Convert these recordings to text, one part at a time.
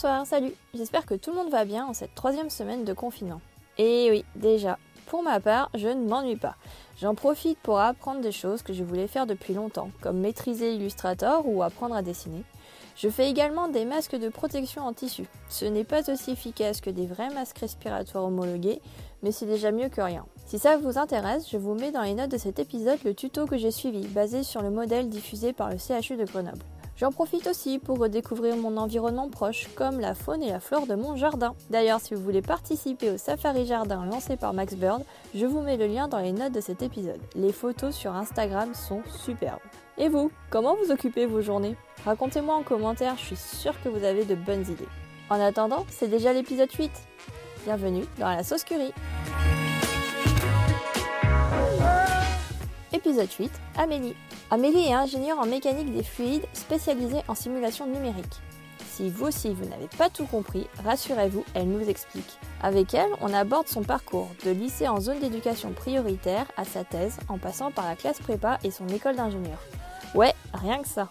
Bonsoir, salut. J'espère que tout le monde va bien en cette troisième semaine de confinement. Et oui, déjà, pour ma part, je ne m'ennuie pas. J'en profite pour apprendre des choses que je voulais faire depuis longtemps, comme maîtriser Illustrator ou apprendre à dessiner. Je fais également des masques de protection en tissu. Ce n'est pas aussi efficace que des vrais masques respiratoires homologués, mais c'est déjà mieux que rien. Si ça vous intéresse, je vous mets dans les notes de cet épisode le tuto que j'ai suivi, basé sur le modèle diffusé par le CHU de Grenoble. J'en profite aussi pour redécouvrir mon environnement proche, comme la faune et la flore de mon jardin. D'ailleurs, si vous voulez participer au Safari Jardin lancé par Max Bird, je vous mets le lien dans les notes de cet épisode. Les photos sur Instagram sont superbes. Et vous, comment vous occupez vos journées? Racontez-moi en commentaire, je suis sûre que vous avez de bonnes idées. En attendant, c'est déjà l'épisode 8. Bienvenue dans la sauce curry. Épisode 8, Amélie. Amélie est ingénieure en mécanique des fluides spécialisée en simulation numérique. Si vous aussi vous n'avez pas tout compris, rassurez-vous, elle nous explique. Avec elle, on aborde son parcours, de lycée en zone d'éducation prioritaire à sa thèse, en passant par la classe prépa et son école d'ingénieur. Ouais, rien que ça.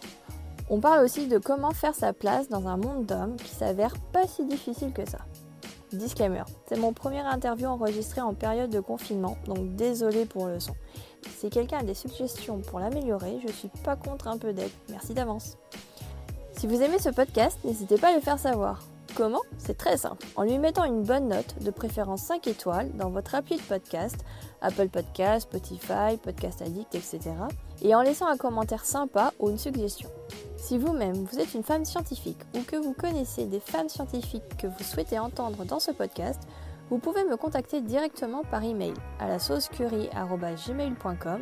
On parle aussi de comment faire sa place dans un monde d'hommes qui s'avère pas si difficile que ça. Disclaimer, c'est mon premier interview enregistré en période de confinement, donc désolé pour le son. Si quelqu'un a des suggestions pour l'améliorer, je suis pas contre un peu d'aide. Merci d'avance. Si vous aimez ce podcast, n'hésitez pas à le faire savoir. Comment? C'est très simple. En lui mettant une bonne note, de préférence 5 étoiles, dans votre appli de podcast, Apple Podcast, Spotify, Podcast Addict, etc. Et en laissant un commentaire sympa ou une suggestion. Si vous-même, vous êtes une femme scientifique ou que vous connaissez des femmes scientifiques que vous souhaitez entendre dans ce podcast, vous pouvez me contacter directement par email à la saucecurie.gmail.com.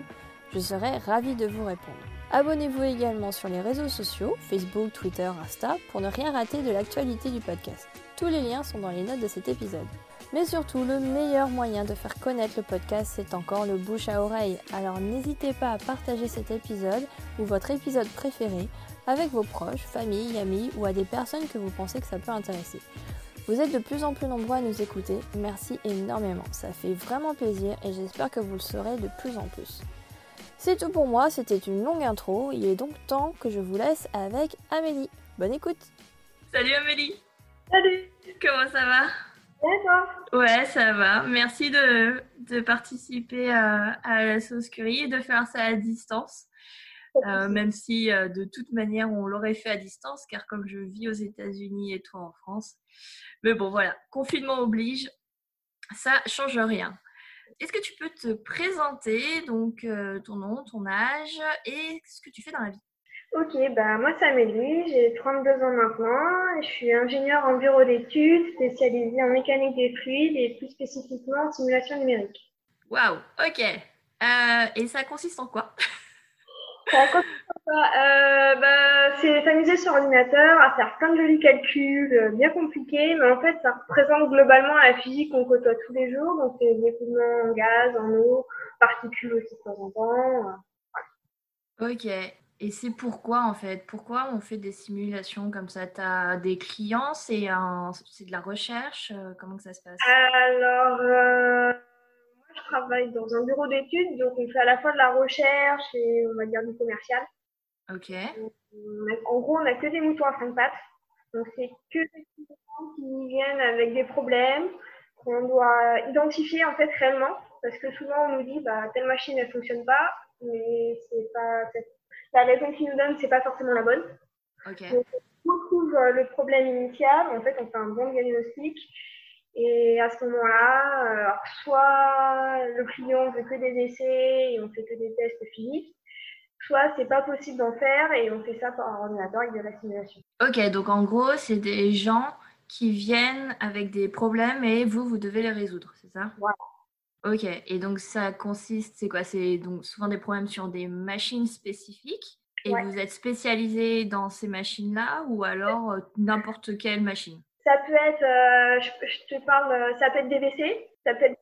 Je serai ravie de vous répondre. Abonnez-vous également sur les réseaux sociaux, Facebook, Twitter, Insta, pour ne rien rater de l'actualité du podcast. Tous les liens sont dans les notes de cet épisode. Mais surtout, le meilleur moyen de faire connaître le podcast, c'est encore le bouche à oreille. Alors n'hésitez pas à partager cet épisode ou votre épisode préféré avec vos proches, famille, amis ou à des personnes que vous pensez que ça peut intéresser. Vous êtes de plus en plus nombreux à nous écouter, merci énormément, ça fait vraiment plaisir et j'espère que vous le serez de plus en plus. C'est tout pour moi, c'était une longue intro, il est donc temps que je vous laisse avec Amélie. Bonne écoute Salut Amélie Salut Comment ça va? Et toi? Ouais, ça va. Merci de, de participer à, à, la sauce curry et de faire ça à distance. Euh, même si euh, de toute manière on l'aurait fait à distance, car comme je vis aux États-Unis et toi en France. Mais bon, voilà, confinement oblige, ça change rien. Est-ce que tu peux te présenter, donc euh, ton nom, ton âge et ce que tu fais dans la vie? Ok, bah moi c'est Amélie, j'ai 32 ans maintenant, je suis ingénieure en bureau d'études spécialisée en mécanique des fluides et plus spécifiquement en simulation numérique. Waouh, ok. et ça consiste en quoi? euh, bah, c'est s'amuser sur ordinateur, à faire plein de jolis calculs euh, bien compliqués, mais en fait, ça représente globalement la physique qu'on côtoie tous les jours. Donc, c'est des écoulements en gaz, en eau, particules aussi de temps en temps. Euh, ok. Et c'est pourquoi, en fait? Pourquoi on fait des simulations comme ça? Tu as des clients? C'est un... de la recherche? Comment que ça se passe? Alors je travaille dans un bureau d'études, donc on fait à la fois de la recherche et on va dire du commercial. Ok. en gros, on n'a que des moutons à cinq pattes. Donc c'est que des moutons qui viennent avec des problèmes qu'on doit identifier en fait réellement, parce que souvent on nous dit bah telle machine ne fonctionne pas, mais c'est pas la raison qu'ils nous donnent c'est pas forcément la bonne. Ok. Donc on retrouve le problème initial, en fait on fait un bon diagnostic et à ce moment-là, euh, soit le client veut que des essais et on fait que des tests physiques, soit c'est pas possible d'en faire et on fait ça par ordinateur avec de la simulation. Ok, donc en gros, c'est des gens qui viennent avec des problèmes et vous, vous devez les résoudre, c'est ça? Voilà. Ok, et donc ça consiste, c'est quoi? C'est donc souvent des problèmes sur des machines spécifiques et vous êtes spécialisé dans ces machines-là ou alors euh, n'importe quelle machine? Ça peut être, euh, je, te parle, euh, ça peut être des WC, ça peut être des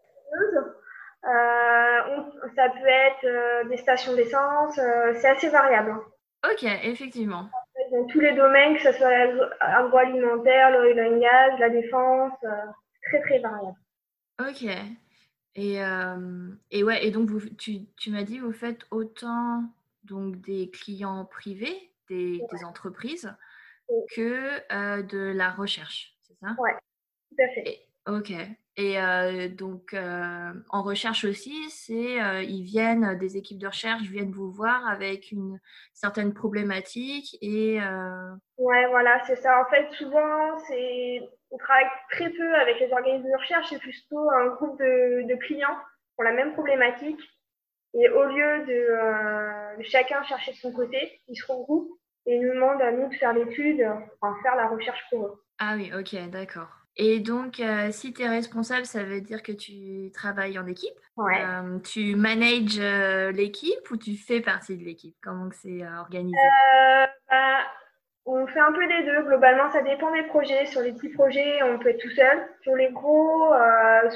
euh, ça peut être des stations d'essence, c'est assez variable. Hein. Ok, effectivement. Dans tous les domaines, que ce soit agroalimentaire, l'oil and la défense, très très variable. Ok. Et, et ouais, et donc vous, tu, tu m'as dit, vous faites autant donc des clients privés, des, des entreprises, que de la recherche, ça? Ouais, tout à fait. ok. Et donc, en recherche aussi, c'est ils viennent, des équipes de recherche viennent vous voir avec une certaine problématique et. Ouais, voilà, c'est ça. En fait, souvent, c'est on travaille très peu avec les organismes de recherche, c'est plutôt un groupe de, de, clients pour la même problématique. Et au lieu de, chacun chercher de son côté, ils se regroupent et nous demandent à nous de faire l'étude, enfin faire la recherche pour eux. Ah oui, ok, d'accord. Et donc, euh, si tu es responsable, ça veut dire que tu travailles en équipe? Ouais. Euh, tu manages euh, l'équipe ou tu fais partie de l'équipe? Comment c'est organisé? Bah, On fait un peu des deux. Globalement, ça dépend des projets. Sur les petits projets, on peut être tout seul. Sur les gros,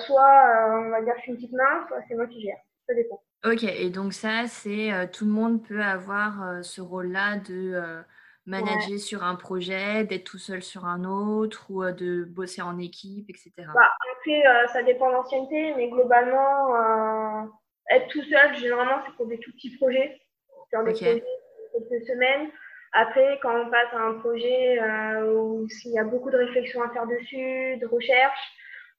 soit on va dire je suis une petite main, soit c'est moi qui gère. Ça dépend. Ok, et donc ça, c'est tout le monde peut avoir ce rôle-là de manager sur un projet, d'être tout seul sur un autre ou de bosser en équipe, etc. Bah, après, euh, ça dépend de l'ancienneté, mais globalement, euh, être tout seul, généralement, c'est pour des tout petits projets, sur des projets quelques semaines. Après, quand on passe à un projet où il y a beaucoup de réflexions à faire dessus, de recherche,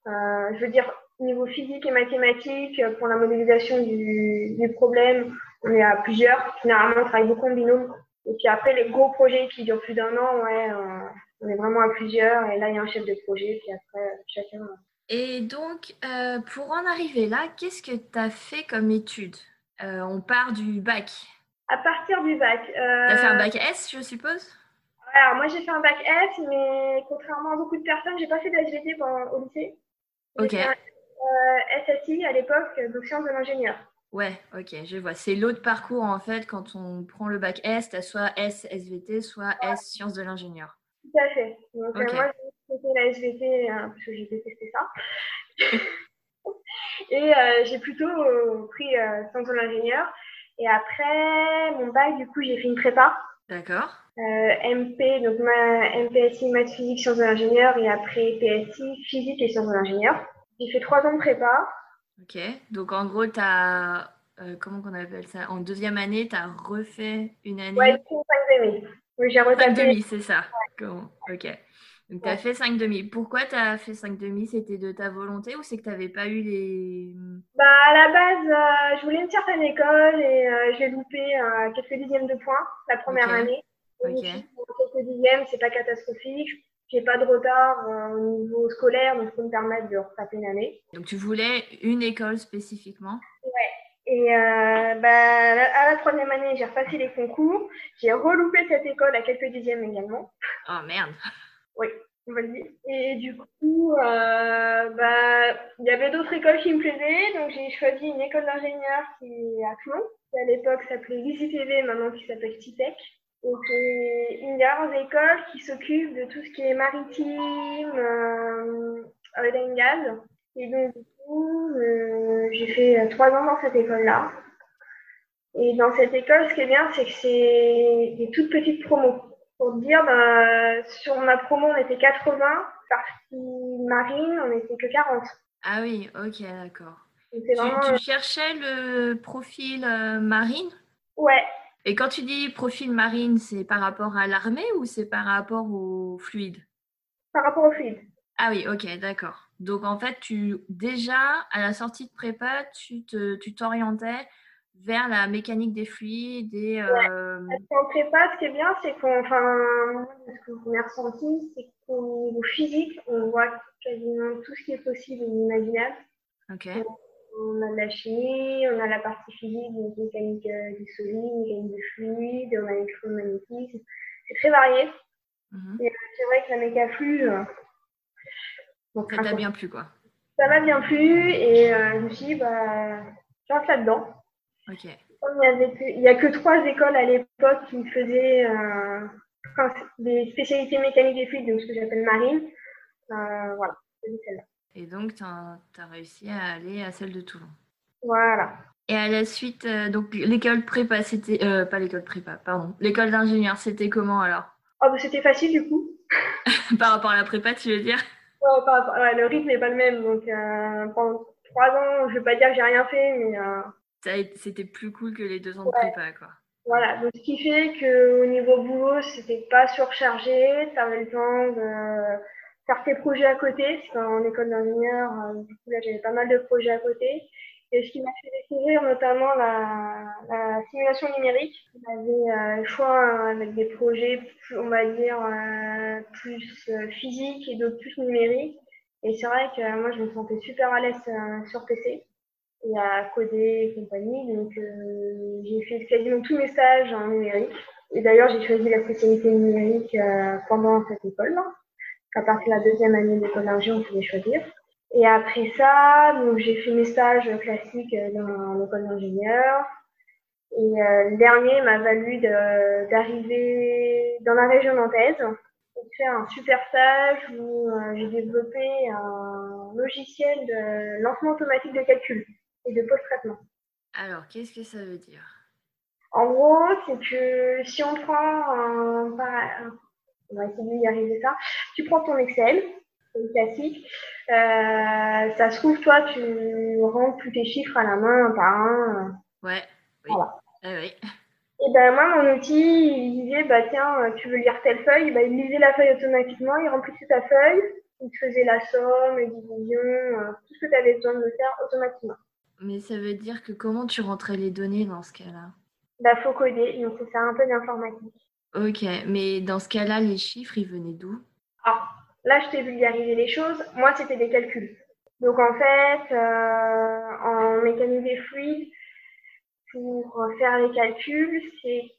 je veux dire, niveau physique et mathématique, pour la modélisation du, du problème, on est à plusieurs. Généralement, on travaille beaucoup en binôme. Et puis après, les gros projets qui durent plus d'un an, ouais, euh, on est vraiment à plusieurs. Et là, il y a un chef de projet, puis après, chacun. Et donc, euh, pour en arriver là, qu'est-ce que tu as fait comme étude? Euh, On part du bac. À partir du bac. tu as fait un bac S, je suppose? Alors, moi, j'ai fait un bac S, mais contrairement à beaucoup de personnes, j'ai pas fait d'SVT au lycée. Ok. Fait SSI à l'époque, donc sciences de l'ingénieur. Ouais, ok, je vois. C'est l'autre parcours en fait quand on prend le bac S, tu soit S SVT, soit S sciences de l'ingénieur. Tout à fait. Donc euh, moi j'ai fait la SVT hein, parce que j'ai détesté ça. Et euh, j'ai plutôt euh, pris sciences de l'ingénieur. Et après mon bac, du coup, j'ai fait une prépa. D'accord. MP, donc ma MPSI, maths physique, sciences de l'ingénieur. Et après PSI, physique et sciences de l'ingénieur. J'ai fait trois ans de prépa. Ok, donc en gros, tu as, euh, comment qu'on appelle ça? En deuxième année, tu as refait une année Ouais, 5 demi. Oui, j'ai refait 5 demi, c'est ça. Ok. Donc, tu as fait 5 demi. Pourquoi tu as fait 5 demi? C'était de ta volonté ou c'est que tu n'avais pas eu les. Bah, à la base, euh, je voulais une certaine école et euh, j'ai loupé quelques dixièmes de points la première année. Ok. quelques dixièmes, c'est pas catastrophique j'ai pas de retard euh, au niveau scolaire, donc je peux me permettre de retaper une année. Donc tu voulais une école spécifiquement? Ouais. Et euh, bah, à la troisième année, j'ai repassé les concours. J'ai reloupé cette école à quelques dixièmes également. Oh merde. Oui, on va le dire. Et du coup, euh, bah, il y avait d'autres écoles qui me plaisaient, donc j'ai choisi une école d'ingénieur qui est à Toulon, qui à l'époque s'appelait l'ICTV, maintenant qui s'appelle CITEC. Donc, c'est une des rares écoles qui s'occupe de tout ce qui est maritime, euh, oil and gas. Et donc, du coup, euh, j'ai fait trois ans dans cette école-là. Et dans cette école, ce qui est bien, c'est que c'est des toutes petites promos. Pour dire, ben, sur ma promo, on était 80, partie marine, on était que 40. Ah oui, ok, d'accord. Tu, cherchais le profil euh, marine? Ouais, et quand tu dis profil marine, c'est par rapport à l'armée ou c'est par rapport au fluide? Par rapport au fluide. Ah oui, ok, d'accord. Donc en fait, tu déjà à la sortie de prépa, tu te, tu t'orientais vers la mécanique des fluides et. Euh... En prépa, ce qui est bien, c'est qu'on, enfin, ce que vous avez ressenti, c'est qu'au niveau physique, on voit quasiment tout ce qui est possible et imaginable. Ok on a de la chimie, on a la partie physique, donc mécanique euh, du solide, mécanique du fluide, on a l'électromagnétisme. C'est très varié. Mhm. Et euh, c'est vrai que la méca flux. Euh, ça t'a bien plu, quoi. Ça m'a bien plu et je me suis dit, bah, je rentre là-dedans. Ok. il n'y a que trois écoles à l'époque qui faisaient des spécialités mécaniques des fluides, donc ce que j'appelle marine. voilà, c'est celle-là. Et donc, tu as, réussi à aller à celle de Toulon. Voilà. Et à la suite, euh, donc l'école prépa, c'était. Euh, pas l'école prépa, pardon. L'école d'ingénieur, c'était comment alors? Oh, bah, C'était facile du coup. par rapport à la prépa, tu veux dire? Ouais, par, ouais, Le rythme n'est pas le même. Donc euh, pendant trois ans, je ne vais pas dire que j'ai rien fait, mais. C'était plus cool que les deux ans de prépa, quoi. Voilà, donc ce qui fait qu'au niveau boulot, c'était pas surchargé, tu avais le temps de faire tes projets à côté. C'était en école d'ingénieur, euh, du coup là j'avais pas mal de projets à côté. Et ce qui m'a fait découvrir notamment la, la simulation numérique. J'avais euh, le choix avec des projets, on va dire, euh, plus euh, physiques et d'autres plus numériques. Et c'est vrai que moi, je me sentais super à l'aise sur PC et à coder et compagnie. Donc, j'ai fait quasiment tous mes stages en numérique. Et d'ailleurs, j'ai choisi la spécialité numérique pendant cette école-là. À partir de la deuxième année d'école d'ingé, on pouvait choisir. Et après ça, donc j'ai fait mes stages classiques dans l'école d'ingénieur. Et euh, le dernier m'a valu d'arriver dans la région nantaise et faire un super stage où euh, j'ai développé un logiciel de lancement automatique de calcul et de post-traitement. Alors, qu'est-ce que ça veut dire? En gros, c'est que si on prend un, on va essayer d'y arriver ça, tu prends ton Excel, c'est classique. Euh, ça se trouve, toi, tu rentres tous tes chiffres à la main, un par un. Ouais. Oui. Voilà. oui. Et ben moi, mon outil, il disait, bah tiens, tu veux lire telle feuille, bah, il lisait la feuille automatiquement, il remplissait ta feuille, il te faisait la somme, les divisions, euh, tout ce que tu avais besoin de faire automatiquement. Mais ça veut dire que comment tu rentrais les données dans ce cas-là? Bah faut coder, donc c'est un peu d'informatique. Ok, mais dans ce cas-là, les chiffres, ils venaient d'où? Ah, Là, je t'ai vulgarisé les choses. Moi, c'était des calculs. Donc, en fait, euh, en mécanique des fluides, pour faire les calculs, c'est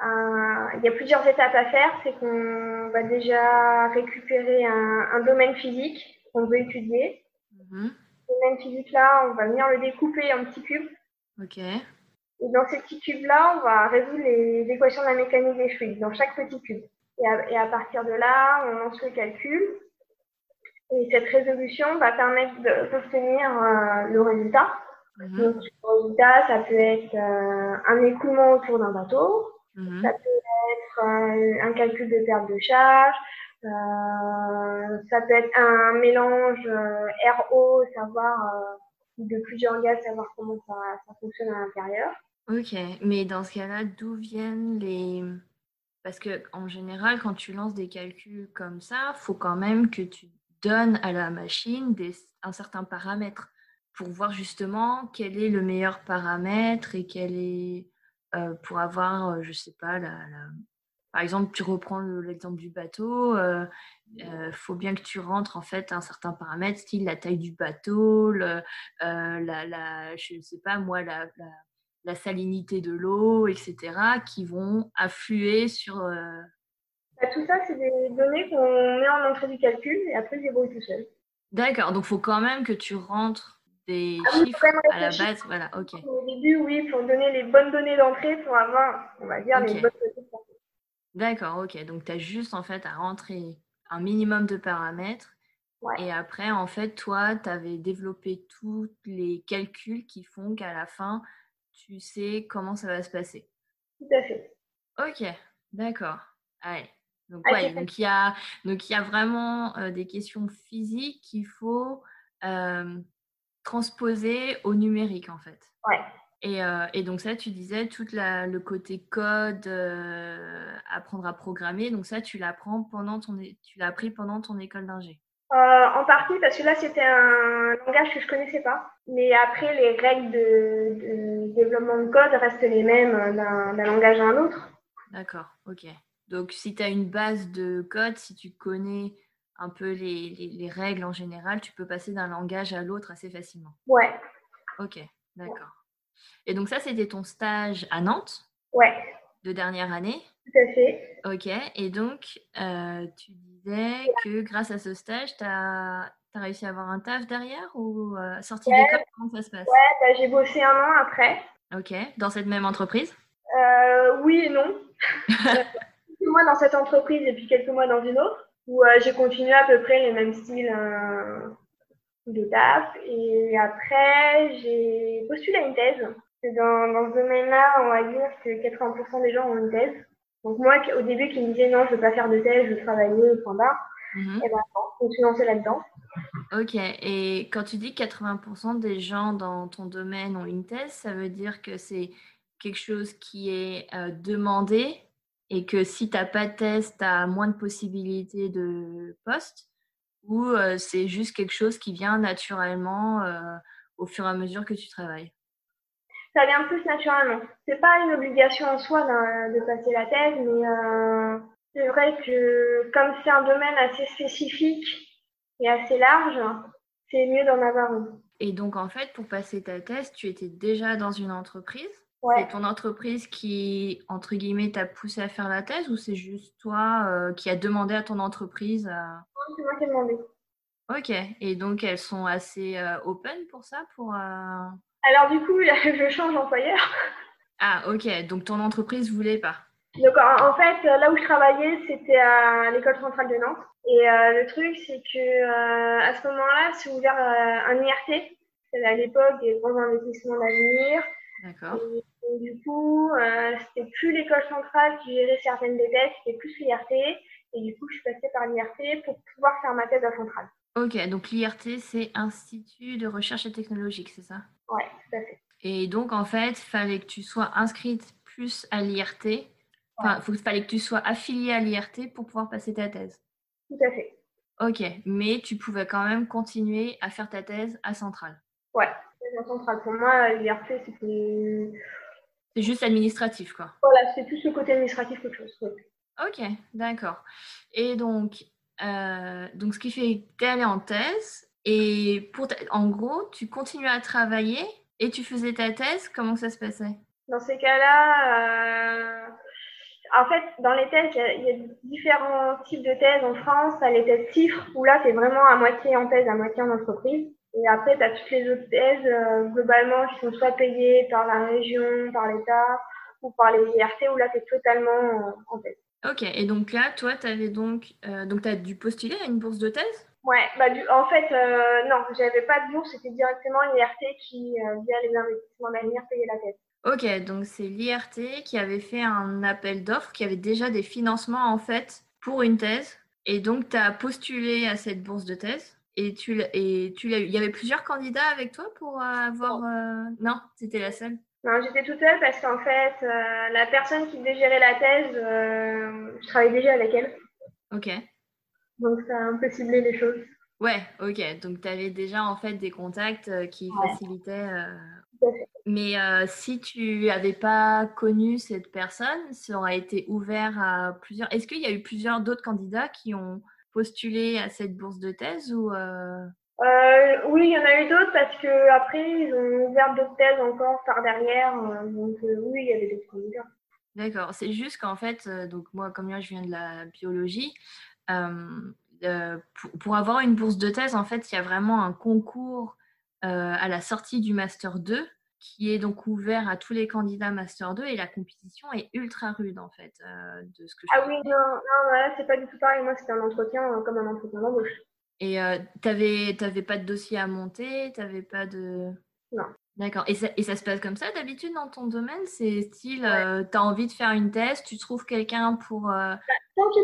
il y a plusieurs étapes à faire. C'est qu'on va déjà récupérer un, domaine physique qu'on veut étudier. Mm Ce domaine physique-là, on va venir le découper en petits cubes. Ok. Et dans ces petits cubes-là, on va résoudre les équations de la mécanique des fluides dans chaque petit cube. Et à, partir de là, on lance le calcul. Et cette résolution va permettre d'obtenir euh, le résultat. Mhm. Donc, le résultat, ça peut être euh, un écoulement autour d'un bateau, mhm. ça peut être euh, un calcul de perte de charge, ça peut être un mélange RO, savoir de plusieurs gaz, savoir comment ça, fonctionne à l'intérieur. Ok, mais dans ce cas-là, d'où viennent les, parce que en général, quand tu lances des calculs comme ça, il faut quand même que tu donnes à la machine des, un certain paramètre pour voir justement quel est le meilleur paramètre et quel est euh, pour avoir, euh, je sais pas, la, par exemple, tu reprends l'exemple du bateau, il euh, faut bien que tu rentres en fait un certain paramètre, style la taille du bateau, le, la, la, je sais pas moi, la, la salinité de l'eau, etc., qui vont affluer sur... Euh, bah, tout ça, c'est des données qu'on met en entrée du calcul et après, ils débrouillent tout seul. D'accord, donc il faut quand même que tu rentres des ah chiffres à la base. Voilà, ok. Au début, oui, pour donner les bonnes données d'entrée pour avoir, on va dire, les bonnes données D'accord, ok. Donc, tu as juste en fait à rentrer un minimum de paramètres. Et après, en fait, toi, tu avais développé tous les calculs qui font qu'à la fin, tu sais comment ça va se passer. Tout à fait. Ok, d'accord. Allez. Donc, ouais, donc, il y a, donc il y a vraiment euh, des questions physiques qu'il faut euh, transposer au numérique en fait. Ouais. Et, euh, et, donc ça, tu disais tout la, le côté code, apprendre à programmer. Donc ça, tu l'apprends pendant ton, tu l'as appris pendant ton école d'ingé. Euh, en partie parce que là c'était un langage que je connaissais pas. Mais après les règles de, développement de code restent les mêmes d'un langage à un autre. D'accord, ok. Donc si tu as une base de code, si tu connais un peu les, règles en général, tu peux passer d'un langage à l'autre assez facilement. Ouais. Ok, d'accord. Et donc ça c'était ton stage à Nantes Ouais. De dernière année Tout à fait. Ok, et donc euh, tu disais que grâce à ce stage, tu as, réussi à avoir un taf derrière ou euh, sortie d'école Comment ça se passe? Ouais, bah, j'ai bossé un an après. Ok, dans cette même entreprise? Euh, Oui et non. quelques mois dans cette entreprise et puis quelques mois dans une autre, où j'ai continué à peu près les mêmes styles de taf. Et après, j'ai postulé à une thèse. Dans, dans ce domaine-là, on va dire que 80% des gens ont une thèse. Donc moi, au début, qui me disait non, je ne veux pas faire de thèse, je veux travailler, point barre. Mhm. Et ben je me suis lancée là-dedans. Ok, et quand tu dis 80% des gens dans ton domaine ont une thèse, ça veut dire que c'est quelque chose qui est demandé et que si tu n'as pas de test, tu as moins de possibilités de poste? Ou c'est juste quelque chose qui vient naturellement au fur et à mesure que tu travailles? Ça vient plus naturellement. C'est pas une obligation en soi de passer la thèse, mais c'est vrai que comme c'est un domaine assez spécifique et assez large, c'est mieux d'en avoir une. Et donc en fait, pour passer ta thèse, tu étais déjà dans une entreprise? C'est ton entreprise qui, entre guillemets, t'a poussé à faire la thèse ou c'est juste toi euh, qui as demandé à ton entreprise à... c'est moi qui ai demandé. Ok, et donc elles sont assez euh, open pour ça pour, euh Alors du coup, je change d'employeur. Ah ok, donc ton entreprise voulait pas Donc en fait, là où je travaillais, c'était à l'école centrale de Nantes. Et le truc, c'est que à ce moment-là, c'est ouvert un IRT. C'était à l'époque des grands investissements d'avenir. D'accord. Et, du coup, euh, c'était plus l'école centrale qui gérait certaines des thèses, c'était plus l'IRT. Et du coup, je suis passée par l'IRT pour pouvoir faire ma thèse à centrale. Ok, donc l'IRT, c'est Institut de recherche et technologique, c'est ça? Oui, tout à fait. Et donc, en fait, il fallait que tu sois inscrite plus à l'IRT. Enfin, il fallait que tu sois affiliée à l'IRT pour pouvoir passer ta thèse. Tout à fait. Ok, mais tu pouvais quand même continuer à faire ta thèse à Centrale. Ouais, centrale. Pour moi, l'IRT, c'était. C'est juste administratif, quoi. Voilà, c'est plus le côté administratif qu'autre chose. Ok, d'accord. Et donc, euh, donc, ce qui fait que tu es allé en thèse et pour en gros, tu continues à travailler et tu faisais ta thèse. Comment ça se passait? Dans ces cas-là, euh, en fait, dans les thèses, il y, a différents types de thèses en France. Tu as les thèses chiffres où là, tu es vraiment à moitié en thèse, à moitié en entreprise. Et après, tu as toutes les autres thèses, euh, globalement, qui sont soit payées par la région, par l'État, ou par les IRT, où là, tu es totalement euh, en thèse. Ok, et donc là, toi, tu avais donc, euh, donc as dû postuler à une bourse de thèse? Ouais, bah, du, en fait, euh, non, j'avais pas de bourse, c'était directement l'IRT qui, via les investissements d'avenir, payait la thèse. Ok, donc c'est l'IRT qui avait fait un appel d'offres, qui avait déjà des financements en fait pour une thèse. Et donc, tu as postulé à cette bourse de thèse? Et tu l'as eu. Il y avait plusieurs candidats avec toi pour avoir. Euh, non, c'était la seule? Non, j'étais toute seule parce qu'en fait, euh, la personne qui devait gérer la thèse, euh, je travaillais déjà avec elle. Ok. Donc ça a un peu ciblé les choses. Ouais, ok. Donc tu avais déjà en fait des contacts qui facilitaient. Mais si tu n'avais pas connu cette personne, ça aurait été ouvert à plusieurs. Est-ce qu'il y a eu plusieurs d'autres candidats qui ont postuler à cette bourse de thèse ou euh? Euh, Oui, il y en a eu d'autres parce que après ils ont ouvert d'autres thèses encore par derrière. Euh, donc oui, il y avait d'autres candidats. D'accord. C'est juste qu'en fait, donc moi, comme moi, je viens de la biologie. Pour, pour, avoir une bourse de thèse, en fait, il y a vraiment un concours à la sortie du master 2 qui est donc ouvert à tous les candidats Master 2 et la compétition est ultra rude en fait euh, de ce que je Ah oui, non, non voilà, c'est pas du tout pareil. Moi, c'était un entretien euh, comme un entretien d'embauche. Et euh, tu n'avais pas de dossier à monter T'avais pas de. Non. D'accord. Et ça, et ça se passe comme ça d'habitude dans ton domaine? C'est style, tu as envie de faire une thèse, tu trouves quelqu'un pour bah,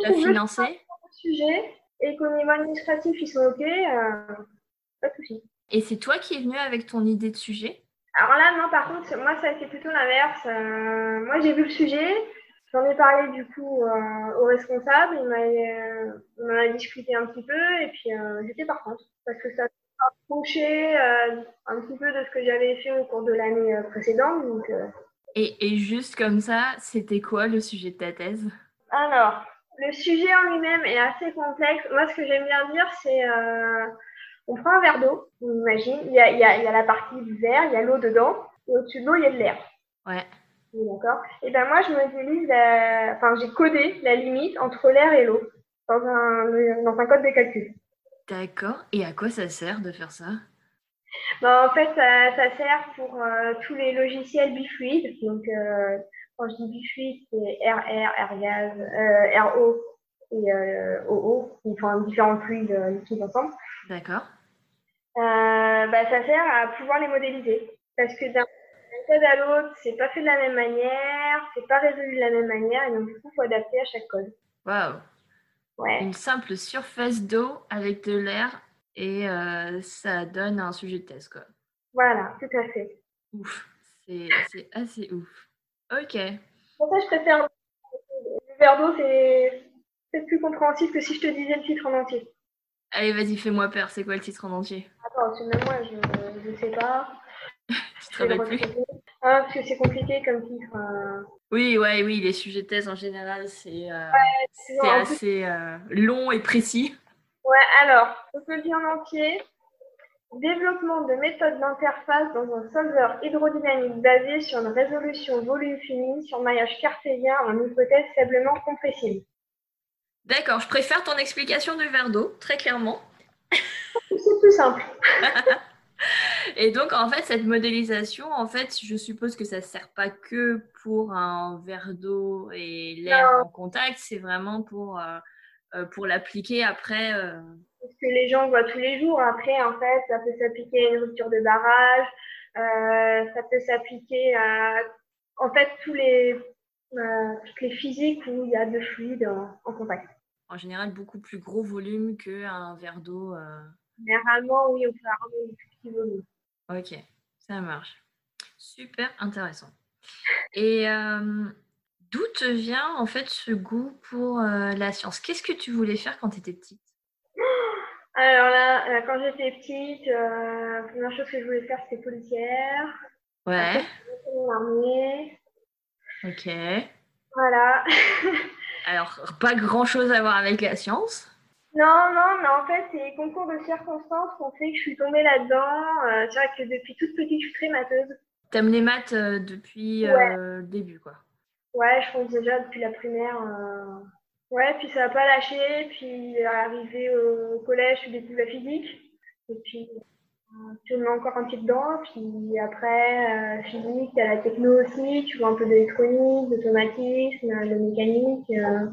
la financer? le sujet et qu'au niveau administratif, ils sont OK, pas de souci. Et c'est toi qui es venu avec ton idée de sujet? Alors là, non, par contre, moi, ça a été plutôt l'inverse. Euh, moi, j'ai vu le sujet, j'en ai parlé du coup euh, au responsable, il euh, on en a discuté un petit peu, et puis j'étais partante, parce que ça approché un petit peu de ce que j'avais fait au cours de l'année précédente. Donc, et, et, juste comme ça, c'était quoi le sujet de ta thèse? Alors, le sujet en lui-même est assez complexe. Moi, ce que j'aime bien dire, c'est on prend un verre d'eau, on imagine, il y a, il y a, la partie du verre, il y a l'eau dedans, et au-dessus de l'eau, il y a de l'air. Ouais. D'accord? Et ben moi, je modélise, enfin, j'ai codé la limite entre l'air et l'eau dans un, dans un code de calcul. D'accord. Et à quoi ça sert de faire ça? Ben, En fait, ça, sert pour euh, tous les logiciels bifluides. Donc, euh, quand je dis bifluide, c'est RR, RGAS, euh, RO et OO, qui font différents fluides liquides ensemble. D'accord. Euh, bah, ça sert à pouvoir les modéliser. Parce que d'un code à l'autre, c'est pas fait de la même manière, c'est pas résolu de la même manière, et donc du coup, il faut adapter à chaque code. Waouh! Ouais. Une simple surface d'eau avec de l'air et euh, ça donne un sujet de test, quoi. Voilà, tout à fait. Ouf, c'est assez ouf. Ok. Pour ça, je préfère le verre d'eau, c'est peut-être plus compréhensible que si je te disais le titre en entier. Allez, vas-y, fais-moi peur. C'est quoi le titre en entier? Attends, même moi, je ne sais pas. Tu te rappelles plus? ah, parce que c'est compliqué comme titre. euh. Oui, ouais, oui, les sujets de thèse en général, c'est euh, assez euh, long et précis. Ouais, alors, je peux le dire en entier. Développement de méthodes d'interface dans un solver hydrodynamique basé sur une résolution volume fini sur maillage cartésien en hypothèse faiblement compressible. D'accord, je préfère ton explication du verre d'eau, très clairement. C'est plus simple. Et donc, en fait, cette modélisation, en fait, je suppose que ça ne sert pas que pour un verre d'eau et l'air en contact, c'est vraiment pour, euh, euh, pour l'appliquer après. euh, Ce que les gens voient tous les jours. Après, en fait, ça peut s'appliquer à une rupture de barrage. euh, ça peut s'appliquer à, en fait, tous les, toutes les physiques où il y a de fluide en, en contact. en général beaucoup plus gros volume qu'un verre d'eau. euh. Généralement, oui, on peut avoir un plus petit volume. Ok, ça marche. Super intéressant. Et euh, d'où te vient en fait ce goût pour euh, la science? Qu'est-ce que tu voulais faire quand tu étais petite? Alors là, euh, quand j'étais petite, euh, la première chose que je voulais faire, c'était policière. Ouais, armée. Ok. Voilà. Alors, pas grand-chose à voir avec la science. Non, non, mais en fait, c'est concours de circonstances qui ont fait que je suis tombée là-dedans. Euh, c'est vrai que depuis toute petite, je suis très mateuse. T'aimes les maths euh, depuis euh, le début, quoi. Ouais, je pense déjà depuis la primaire. euh, Ouais, puis ça n'a pas lâché. Puis arrivé au collège, je découvert la physique. Et puis, euh, tu mets encore un pied dedans. Puis après, euh, physique, t'as la techno aussi. Tu vois un peu d'électronique, d'automatisme, de mécanique. euh,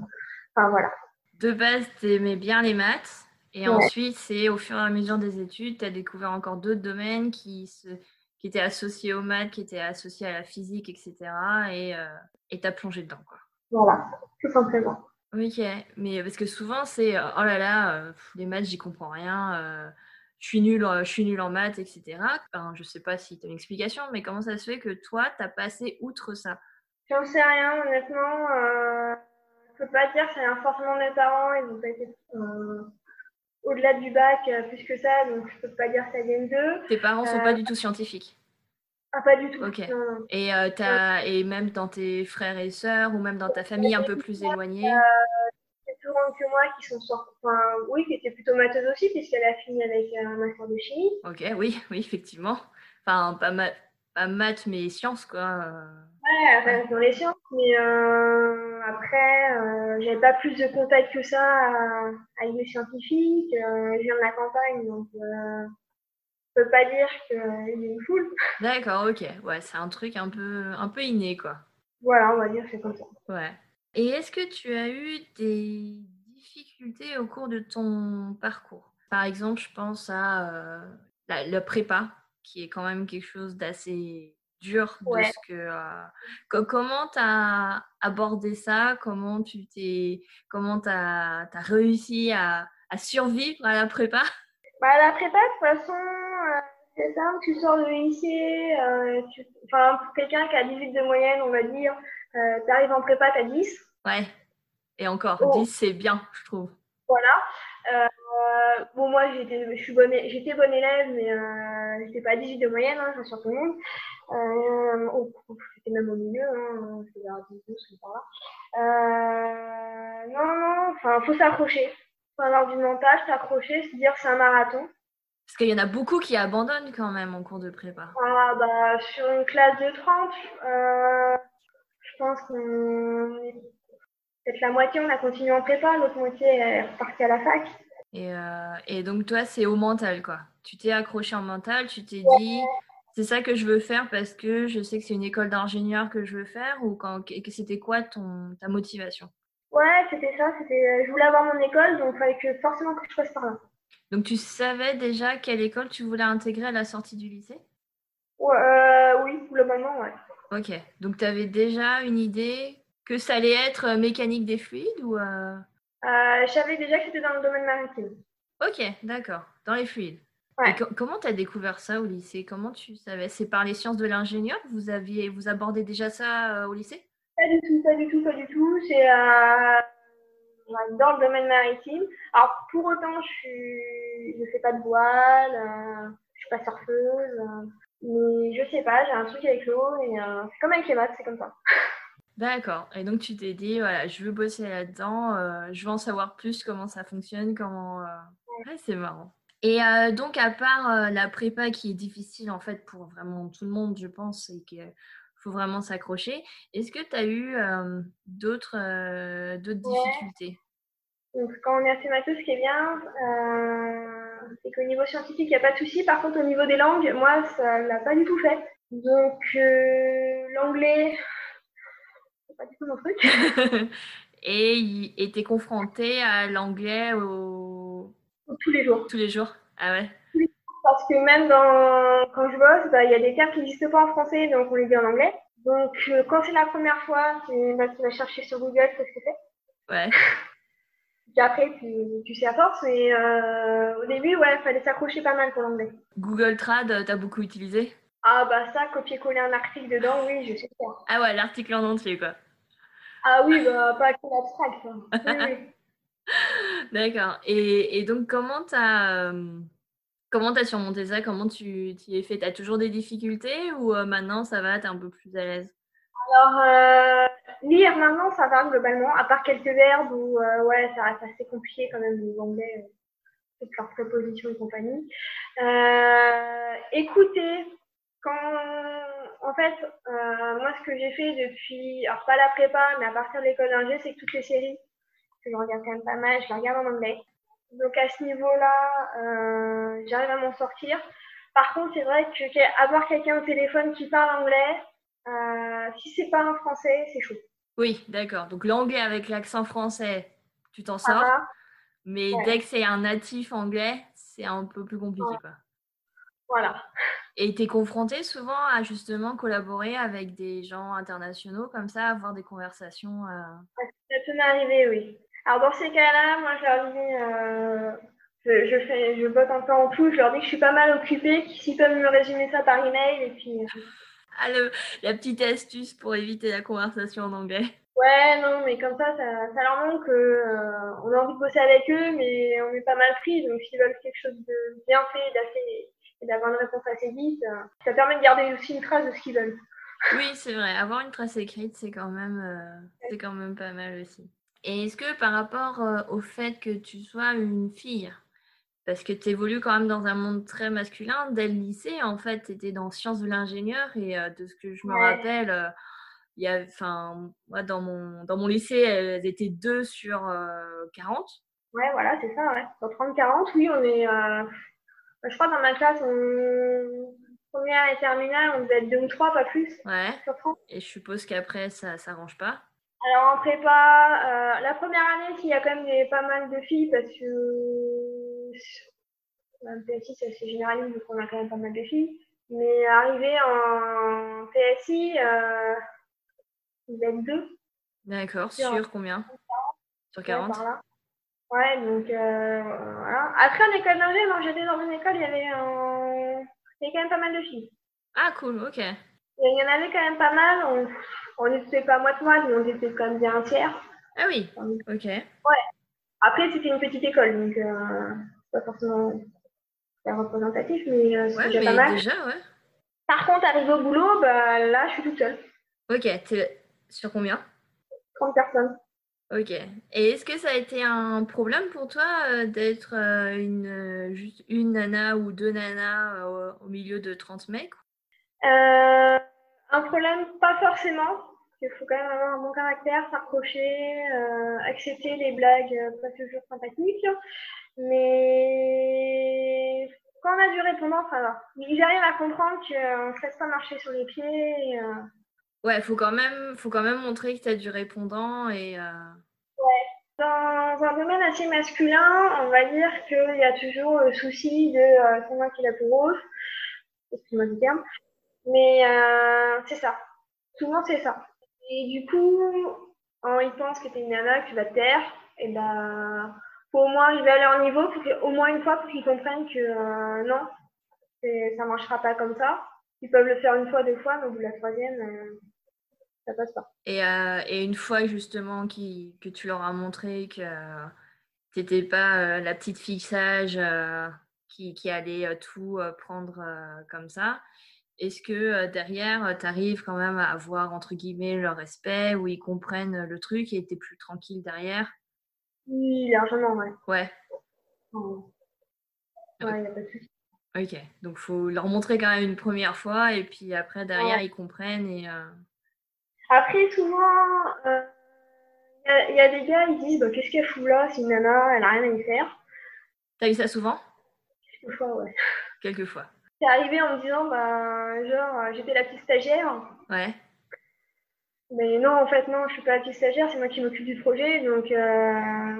Enfin, voilà. De base, t'aimais bien les maths. Et Ouais. ensuite, c'est au fur et à mesure des études, tu as découvert encore d'autres domaines qui, se, qui étaient associés aux maths, qui étaient associés à la physique, etc. Et euh, et t'as plongé dedans, quoi. Voilà, tout simplement. Ok, mais parce que souvent, c'est euh, oh là là, euh, les maths, j'y comprends rien. Euh, je suis euh, je suis nulle en maths, etc. Enfin, je sais pas si tu as une explication, mais comment ça se fait que toi, t'as passé outre ça? J'en sais rien, honnêtement. Euh, je peux pas dire, c'est un forcément de mes parents. Ils ont pas été euh, au-delà du bac euh, plus que ça, donc je peux pas dire que ça vient d'eux. Tes parents sont Euh, pas du tout scientifiques? Ah, pas du tout. Ok. Non, non. Et, euh, t'as- et même dans tes frères et sœurs, ou même dans ta famille un peu plus éloignée? Que moi qui sont sortis. Enfin, oui, qui était plutôt matheuse aussi, puisqu'elle a fini avec un master de chimie. Ok, oui, oui, effectivement. Enfin, pas, ma- pas maths, mais sciences, quoi. Ouais, elle reste dans les sciences, mais euh, après, euh, j'avais pas plus de contact que ça à- avec les scientifiques. Euh, je viens de la campagne, donc euh, je peux pas dire qu'il a une foule. D'accord, ok. Ouais, c'est un truc un peu, un peu inné, quoi. Voilà, on va dire que c'est comme ça. Ouais. Et est-ce que tu as eu des difficultés au cours de ton parcours? Par exemple, je pense à euh, la, prépa, qui est quand même quelque chose d'assez dur de Ouais. ce que. euh, co- comment tu as abordé ça? Comment tu t'es, comment t'as, t'as réussi à, à survivre à la prépa? Bah, la prépa, de toute façon, euh, c'est simple, tu sors du lycée, tu... pour quelqu'un qui a 18 de moyenne, on va dire, tu arrives en prépa, tu as 10. Ouais. Et encore, Oh. 10, c'est bien, je trouve. Voilà. Euh, bon, moi, j'étais, bonne, bonne élève, mais euh, j'étais pas à 18 de moyenne, hein, rassure tout le monde. Euh, oh, j'étais même au milieu, hein, j'étais vers 10, 12, c'est par là. Non, non, enfin, faut s'accrocher. Faut avoir du mental, s'accrocher, se dire c'est un marathon. Parce qu'il y en a beaucoup qui abandonnent quand même en cours de prépa. Ah, bah, sur une classe de 30, euh, je pense qu'on peut-être la moitié, on a continué en prépa, l'autre moitié est repartie à la fac. Et, euh, et donc, toi, c'est au mental, quoi. Tu t'es accroché en mental, tu t'es dit, c'est ça que je veux faire parce que je sais que c'est une école d'ingénieur que je veux faire ou quand, c'était quoi ton, ta motivation? Ouais, c'était ça, c'était, je voulais avoir mon école, donc il fallait que forcément que je passe par là. Donc, tu savais déjà quelle école tu voulais intégrer à la sortie du lycée? Ouais, euh, oui, globalement, ouais. Ok. Donc, tu avais déjà une idée que ça allait être euh, mécanique des fluides ou... euh, Euh, je savais déjà que c'était dans le domaine maritime. Ok, d'accord. Dans les fluides. comment tu as découvert ça au lycée? Comment tu savais? C'est par les sciences de l'ingénieur Vous aviez vous abordez déjà ça euh, au lycée? Pas du tout, pas du tout, pas du tout. C'est dans le domaine maritime. Alors pour autant, je ne fais pas de voile, euh, je suis pas surfeuse, mais je sais pas, j'ai un truc avec l'eau et c'est comme avec les maths, c'est comme ça. D'accord. Et donc tu t'es dit, voilà, je veux bosser là-dedans, je veux en savoir plus comment ça fonctionne, comment. Ouais, c'est marrant. Et euh, donc, à part euh, la prépa qui est difficile en fait pour vraiment tout le monde, je pense, et qu'il faut vraiment s'accrocher, est-ce que tu as eu euh, d'autres difficultés? Donc, quand on est assez matheux, ce qui est bien, c'est qu'au niveau scientifique, il n'y a pas de souci. Par contre, au niveau des langues, moi, ça ne l'a pas du tout fait. Donc, l'anglais, pas du tout mon truc. et tu es confronté à l'anglais au tous les jours. Tous les jours Ah ouais Parce que même dans, quand je bosse, bah, il y a des termes qui n'existent pas en français, donc on les dit en anglais. Donc euh, quand c'est la première fois, tu, bah, vas chercher sur Google ce que c'est. Ouais. Puis après, tu, tu, sais à force. Et euh, au début, ouais, il fallait s'accrocher pas mal pour l'anglais. Google Trad, t'as beaucoup utilisé? Ah bah ça, copier-coller un article dedans, oui, je sais faire. Ah ouais, l'article en entier, quoi. Ah oui, bah pas que l'abstract. Oui, oui. D'accord. Et, et, donc, comment tu as, comment as surmonté ça? Comment tu y es fait? Tu as toujours des difficultés ou maintenant ça va, tu es un peu plus à l'aise? Alors, euh, lire maintenant ça va globalement, à part quelques verbes où ouais, ça reste assez compliqué quand même, l'anglais, toutes leurs prépositions et compagnie. Euh, écouter, quand. En fait, moi ce que j'ai fait depuis, alors pas la prépa, mais à partir de l'école d'ingé, c'est que toutes les séries je regarde quand même pas mal, je la regarde en anglais. Donc à ce niveau-là, euh, j'arrive à m'en sortir. Par contre, c'est vrai que avoir quelqu'un au téléphone qui parle anglais, euh, si c'est pas un français, c'est chaud. Oui, d'accord. Donc l'anglais avec l'accent français, tu t'en sors. Mais dès que c'est un natif anglais, c'est un peu plus compliqué. Quoi. Voilà. Et tu es confronté souvent à justement collaborer avec des gens internationaux comme ça, avoir des conversations euh... Ça peut m'arriver, oui. Alors dans ces cas-là, moi je leur dis, euh, je, je, fais, je botte un peu en tout, je leur dis que je suis pas mal occupée, s'ils peuvent me résumer ça par email et puis. Euh, ah, la petite astuce pour éviter la conversation en anglais. Ouais, non, mais comme ça, ça, ça leur montre qu'on euh, a envie de bosser avec eux, mais on est pas mal pris. Donc, s'ils veulent quelque chose de bien fait, d'assez, et d'avoir une réponse assez vite, ça permet de garder aussi une trace de ce qu'ils veulent. Oui, c'est vrai. Avoir une trace écrite, c'est quand même, c'est quand même pas mal aussi. Et est-ce que par rapport euh, au fait que tu sois une fille, parce que tu évolues quand même dans un monde très masculin, dès le lycée, en fait, tu étais dans sciences de l'ingénieur et euh, de ce que je me rappelle, euh, il y a, enfin, moi, dans mon, dans mon lycée, elles étaient deux sur 40. Ouais, voilà, c'est ça, ouais. Dans 30-40, oui, on est. je crois dans ma classe, première et terminale, on devait être deux ou trois, pas plus. Ouais. Et je suppose qu'après, ça ne s'arrange pas. Alors en prépa, euh, la première année, il y a quand même des, pas mal de filles parce que le PSI c'est assez généraliste donc on a quand même pas mal de filles. Mais arrivé en PSI, euh, il y a deux. D'accord, sur, combien? Sur 40 Ouais, donc euh, voilà. Après en école non, j'étais dans une école, il y avait il y avait quand même pas mal de filles. Ah cool, ok. Il y en avait quand même pas mal. On on n'était pas moite-moite, mais on était quand même bien un tiers. Ah oui, ok. Ouais. Après, c'était une petite école, donc euh, pas forcément représentatif, mais euh, déjà pas mal. Déjà, ouais. Par contre, arrivé au boulot, bah, là, je suis toute seule. Ok, es sur combien? 30 personnes. Ok. Et est-ce que ça a été un problème pour toi euh, d'être euh, une, juste une nana ou deux nanas au milieu de 30 mecs? Un problème, pas forcément. Il faut quand même avoir un bon caractère, s'accrocher, euh, accepter les blagues euh, pas toujours sympathiques. Mais quand on a du répondant, ça va. J'arrive à comprendre qu'on ne se laisse pas marcher sur les pieds. Euh... Ouais, faut quand même, faut quand même montrer que tu as du répondant et. Euh... Ouais. Dans un domaine assez masculin, on va dire qu'il y a toujours le souci de euh, c'est moi qui la plus grosse, excuse-moi du terme, mais euh, c'est ça. Souvent, c'est ça. Et du coup, quand ils pensent que t'es une nana, que tu vas te taire, et ben, faut au moins arriver à leur niveau, au moins une fois pour qu'ils comprennent que euh, non, ça marchera pas comme ça. Ils peuvent le faire une fois, deux fois, mais au bout de la troisième, euh, ça passe pas. Et, euh, et une fois justement que tu leur as montré que tu n'étais pas la petite fille sage qui, qui, allait tout prendre comme ça, est-ce que derrière, tu arrives quand même à avoir, entre guillemets, leur respect, où ils comprennent le truc et tu es plus tranquille derrière? Oui, largement, ouais. Ouais. Ouais, il a pas de souci. Ok, donc faut leur montrer quand même une première fois et puis après derrière ils comprennent et. Euh après souvent, il euh, y, y, a des gars ils disent bah, qu'est-ce qu'elle fout là, c'est une nana, elle a rien à y faire. T'as eu ça souvent? Quelquefois, ouais. Quelquefois. C'est arrivé en me disant bah genre j'étais la petite stagiaire. Ouais. Mais non, en fait, non, je suis pas la stagiaire, c'est moi qui m'occupe du projet. Donc, euh,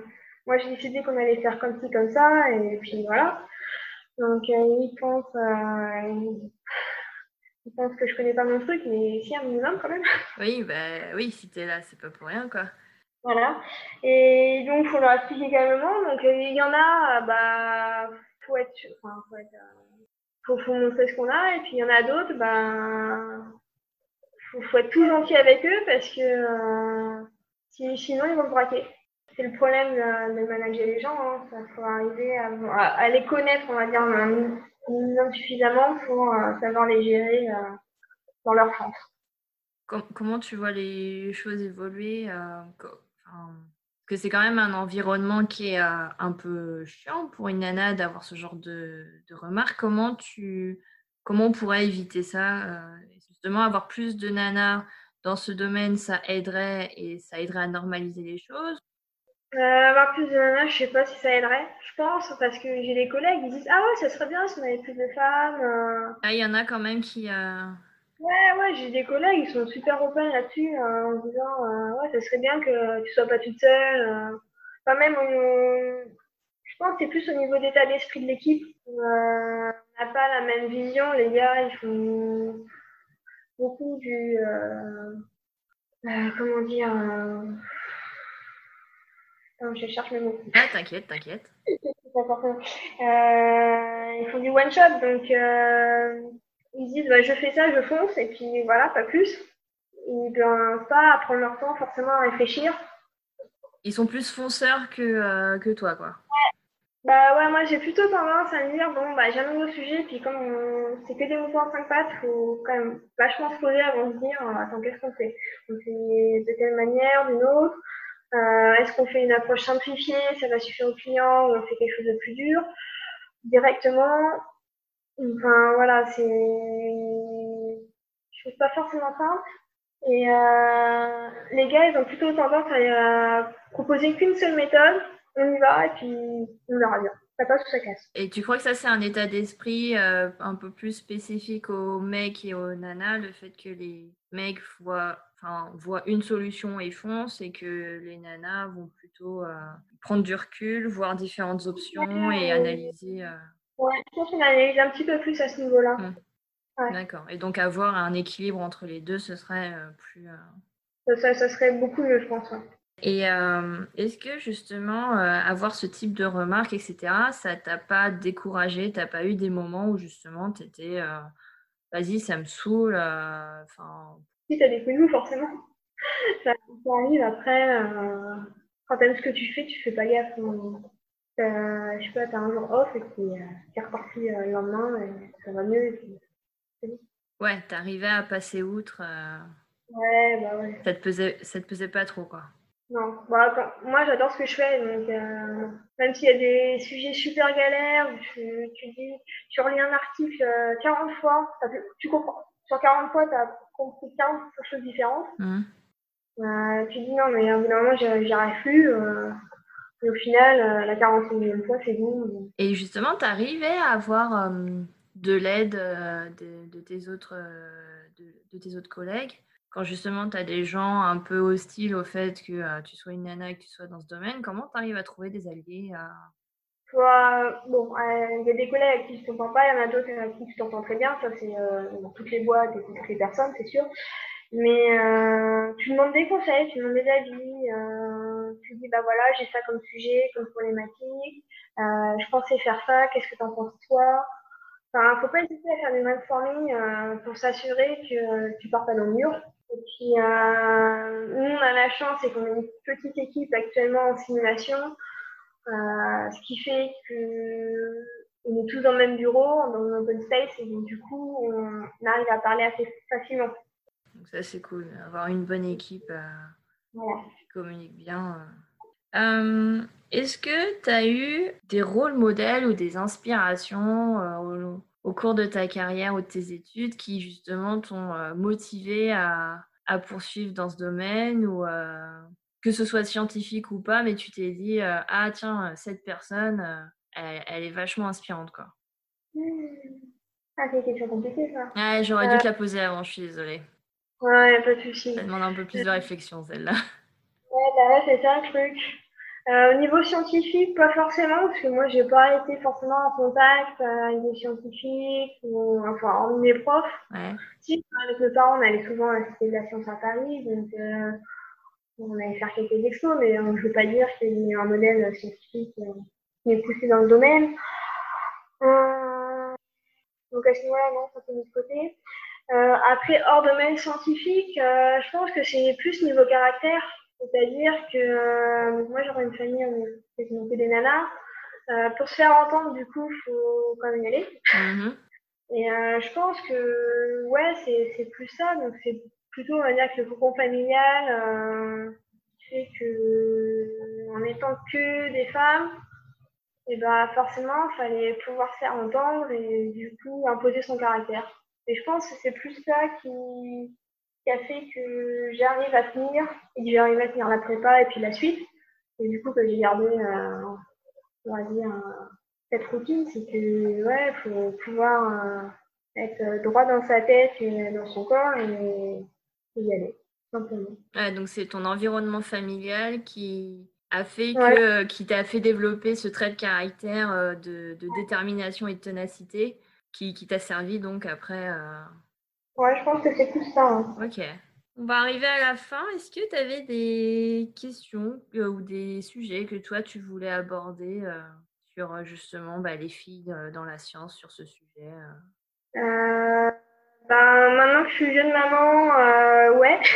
moi, j'ai décidé qu'on allait faire comme ci, comme ça, et puis voilà. Donc, euh, ils pensent, euh, ils pensent que je connais pas mon truc, mais si un minimum quand même. Oui, bah oui, si t'es là, c'est pas pour rien, quoi. Voilà. Et donc, faut leur expliquer calmement. Donc, il y en a, bah, faut être, enfin, faut être, faut, faut montrer ce qu'on a, et puis il y en a d'autres, bah faut, faut être tout gentil avec eux parce que euh, sinon ils vont te braquer. C'est le problème de, manager les gens. Il hein. faut arriver à, les connaître, on va dire, suffisamment pour euh, savoir les gérer euh, dans leur sens. Comment tu vois les choses évoluer Parce que c'est quand même un environnement qui est un peu chiant pour une nana d'avoir ce genre de, de, remarques. Comment tu comment on pourrait éviter ça justement avoir plus de nanas dans ce domaine, ça aiderait et ça aiderait à normaliser les choses euh, Avoir plus de nanas, je sais pas si ça aiderait. Je pense parce que j'ai des collègues qui disent ah ouais ça serait bien si on avait plus de femmes. Euh. Ah il y en a quand même qui. Euh... Ouais ouais j'ai des collègues ils sont super open là-dessus en disant ouais ça serait bien que tu sois pas toute seule. Enfin même je pense que c'est plus au niveau d'état d'esprit de l'équipe. on n'a pas la même vision les gars ils font beaucoup du. Comment dire. Euh, je cherche mes mots. Ah, t'inquiète, t'inquiète. ils font du one shot, donc ils disent bah, je fais ça, je fonce, et puis voilà, pas plus. Ils ne pas prendre leur temps forcément à réfléchir. Ils sont plus fonceurs que, que toi, quoi. Bah ouais, moi j'ai plutôt tendance à me dire, bon, bah j'ai un nouveau sujet, puis comme c'est que des mouvements en 5 pattes, faut quand même vachement se poser avant de se dire, euh, attends, qu'est-ce qu'on fait? On fait de quelle manière, d'une autre euh, Est-ce qu'on fait une approche simplifiée, ça va suffire au client, ou on fait quelque chose de plus dur? Directement, enfin voilà, c'est je trouve pas forcément simple. Et euh, les gars, ils ont plutôt tendance à proposer qu'une seule méthode, on y va et puis on verra bien. Ça passe ou ça casse. Et tu crois que ça, c'est un état d'esprit euh, un peu plus spécifique aux mecs et aux nanas, le fait que les mecs voient, enfin, voient une solution et foncent, et que les nanas vont plutôt euh, prendre du recul, voir différentes options et analyser. Euh... Ouais, je pense qu'on analyse un petit peu plus à ce niveau-là. Mmh. D'accord. Et donc avoir un équilibre entre les deux, ce serait euh, plus. Ça, ça, serait beaucoup mieux, je pense. Et euh, est-ce que justement, euh, avoir ce type de remarques, etc., ça t'a pas découragé? T'as pas eu des moments où justement tu étais euh, vas-y, ça me saoule enfin... Si, t'as des coups forcément. Ça, arrive après, quand t'aimes ce que tu fais, tu fais pas gaffe. je sais pas, t'as un jour off et puis t'es reparti le lendemain et ça va mieux. Et puis, ouais, t'arrivais à passer outre. Ouais, bah ouais. Ça te pesait, ça te pesait pas trop, quoi. Non, bah, moi j'adore ce que je fais, donc euh, même s'il y a des sujets super galères, tu, tu dis, tu relis un article 40 euh, fois, tu comprends. Sur 40 fois, tu as compris 40 choses différentes. Mmh. Euh, tu dis non, mais à un moment, j'y arrive plus. et au final, la 41e fois, c'est bon. Et justement, tu arrivais à avoir de l'aide de, de, tes autres, de, de tes autres collègues quand justement tu as des gens un peu hostiles au fait que euh, tu sois une nana et que tu sois dans ce domaine, comment tu arrives à trouver des alliés Soit, bon, il y a des collègues avec qui je t'entends pas, il y en a d'autres avec qui je t'entends très bien, ça c'est euh, dans toutes les boîtes et toutes les personnes, c'est sûr. Mais euh, tu demandes des conseils, tu demandes des avis, tu dis, bah voilà, j'ai ça comme sujet, comme problématique, euh, je pensais faire ça, qu'est-ce que tu en penses toi? Enfin, faut pas hésiter à faire des brainstorming euh, pour s'assurer que tu pars pas dans le mur. Et puis, euh, nous, on a la chance, c'est qu'on est une petite équipe actuellement en simulation, euh, ce qui fait que on est tous dans le même bureau, dans le open space, et donc, du coup, on arrive à parler assez facilement. Donc ça, c'est cool, avoir une bonne équipe qui communique bien. Euh, est-ce que tu as eu des rôles modèles ou des inspirations au, au, cours de ta carrière ou de tes études qui justement t'ont motivé à, à, poursuivre dans ce domaine ou que ce soit scientifique ou pas, mais tu t'es dit ah tiens cette personne elle, est vachement inspirante, quoi. Ah, c'est une question compliquée, ça. j'aurais dû euh. te la poser avant, je suis désolée. Ouais, pas de souci. Ça demande un peu plus de réflexion, celle-là. Ouais, bah c'est ça le truc. Euh, au niveau scientifique, pas forcément, parce que moi, j'ai pas été forcément en contact euh, avec des scientifiques, ou enfin, en mes profs. Ouais. Si, avec mes parents, on allait souvent à la Cité de la Science à Paris, donc on allait faire quelques expos, mais je ne veux pas dire qu'il y a un modèle scientifique qui poussé dans le domaine. Euh, donc à ce niveau-là, non, ça c'est mis de côté. Euh, après, hors domaine scientifique, euh, je pense que c'est plus niveau caractère. C'est-à-dire que moi, j'aurais une famille, on est des nanas. pour se faire entendre, du coup, il faut quand même y aller. Mm-hmm. Et je pense que, ouais, c'est plus ça. Donc, c'est plutôt, on va dire, que le cocon familial fait que, en étant que des femmes, et bah forcément, il fallait pouvoir faire entendre et du coup imposer son caractère. Et je pense que c'est plus ça qui, a fait que j'arrive à tenir et que j'arrive à tenir la prépa et puis la suite. Et du coup que j'ai gardé, euh, on va dire, cette routine, c'est que ouais, faut pouvoir euh, être droit dans sa tête et dans son corps y aller simplement. Donc c'est ton environnement familial qui a fait que, qui t'a fait développer ce trait de caractère euh, de, détermination et de ténacité qui, qui t'a servi donc après. Euh... Ouais, je pense que c'est tout ça. Hein. Ok. On va arriver à la fin. Est-ce que tu avais des questions euh, ou des sujets que toi tu voulais aborder euh, sur justement bah, les filles dans la science sur ce sujet ben, Maintenant que je suis jeune maman, ouais.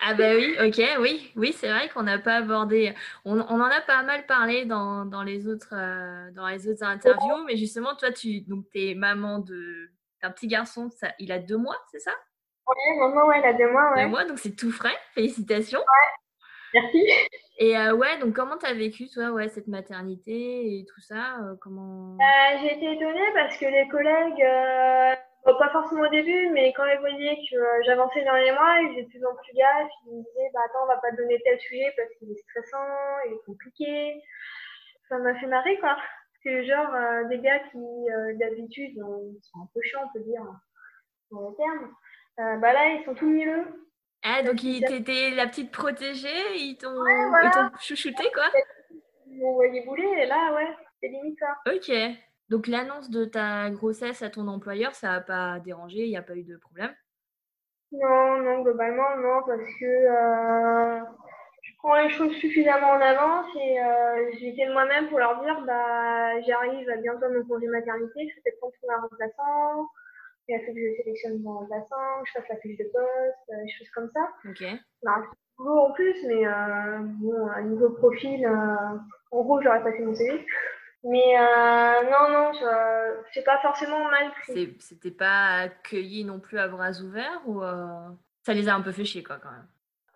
Ah bah oui, ok, oui, oui, c'est vrai qu'on n'a pas abordé. On, on, en a pas mal parlé dans, dans les autres euh, dans les autres interviews, mais justement, toi, tu donc es maman de d'un petit garçon, ça, il a deux mois, c'est ça? Oui, maman, ouais, il a deux mois, ouais. Deux mois, donc c'est tout frais. Félicitations. Ouais. Merci. Et euh, ouais, donc comment tu as vécu toi, ouais, cette maternité et tout ça euh, Comment? J'ai été étonnée parce que les collègues pas forcément au début, mais quand ils voyaient que euh, j'avançais dans les mois, ils étaient de plus en plus gaffe. Ils me disaient, bah attends, on va pas te donner tel sujet parce qu'il est stressant, il est compliqué. Ça m'a fait marrer, quoi. C'est genre euh, des gars qui, euh, d'habitude, sont un peu chiants, on peut dire, dans le terme. bah là, ils sont tout mieux. Ah, donc ils étaient la petite protégée, ils t'ont chouchouté, quoi. Ils m'ont envoyé bouler, et là, ouais, c'est limite ça. Ok. Donc l'annonce de ta grossesse à ton employeur, ça n'a pas dérangé, il n'y a pas eu de problème? Non, non, globalement, non, parce que euh, je prends les choses suffisamment en avance et euh, de moi-même pour leur dire, bah, j'arrive à bientôt à mon congé maternité, je peut-être trouver un remplaçant, il a fait que je sélectionne mon remplaçant, que je fasse la fiche de poste, euh, des choses comme ça. Ok. Bah, en plus, mais bon, à niveau profil, en gros, j'aurais passé mon CV. Mais euh, non, non, c'est pas forcément mal pris. C'était pas accueilli non plus à bras ouverts ou euh, ça les a un peu fait chier, quoi, quand même?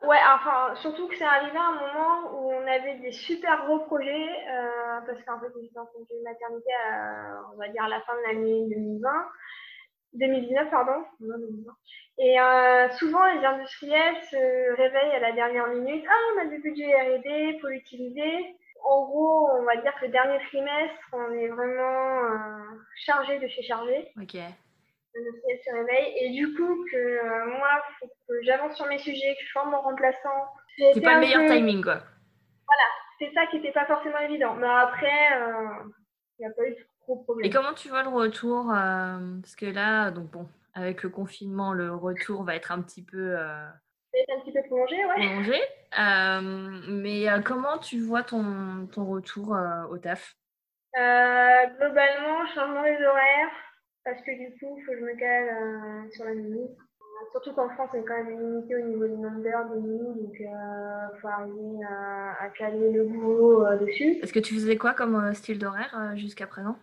Ouais, enfin, surtout que c'est arrivé à un moment où on avait des super gros projets, euh, parce qu'en fait, j'étais en congé de maternité, on va dire à la fin de l'année 2020. 2019, pardon. Et souvent, les industriels se réveillent à la dernière minute. Ah, on a du budget R&D, faut l'utiliser en gros, on va dire que le dernier trimestre, on est vraiment euh, chargé de chez chargé. Ok. Le se réveille. Et du coup, que euh, moi, faut que j'avance sur mes sujets, que je forme mon remplaçant. C'est pas le meilleur timing, quoi. Voilà, c'est ça qui n'était pas forcément évident. Mais après, euh, il n'y a pas eu de problème. Et comment tu vois le retour Parce que là, donc bon, avec le confinement, le retour va être un petit peu un petit peu prolongé, ouais. Prolongé. Euh, mais euh, comment tu vois ton, ton retour euh, au taf? Globalement, changement des horaires, parce que du coup, il faut que je me cale sur la nuit. Surtout qu'en France, on est quand même limité au niveau du nombre d'heures de nuit, donc il faut arriver à, caler le boulot dessus. Est-ce que tu faisais quoi comme style d'horaire jusqu'à présent?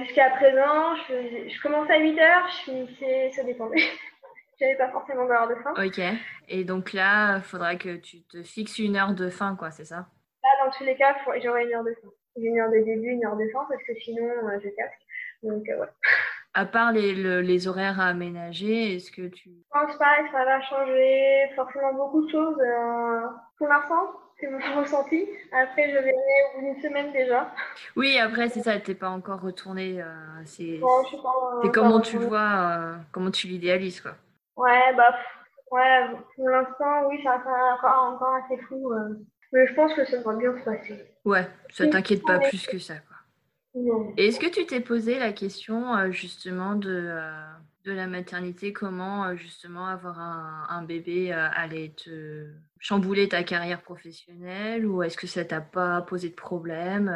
Jusqu'à présent, je, je commençais à 8 heures, je finissais, ça dépendait. J'avais pas forcément d'heure de fin. Ok. Et donc là, il faudra que tu te fixes une heure de fin, quoi, c'est ça? Là, dans tous les cas, j'aurai une heure de fin. Une heure de début, une heure de fin, parce que sinon, euh, je casque. Donc, euh, ouais. À part les, les, horaires à aménager, est-ce que tu... Je pense pas que ça va changer forcément beaucoup de choses. Euh, pour l'instant, c'est mon ressenti. Après, je verrai au bout d'une semaine déjà. Oui, après, c'est ça, t'es pas encore retourné. c'est comment tu vois, comment tu l'idéalises, quoi. Ouais, bah, ouais, pour l'instant, oui, ça encore, encore assez flou. Euh. Mais je pense que ça va bien se passer. Ouais, ça t'inquiète pas plus que ça, quoi. Est-ce que tu t'es posé la question euh, justement de, euh, de la maternité Comment justement avoir un, un bébé allait te chambouler ta carrière professionnelle Ou est-ce que ça t'a pas posé de problème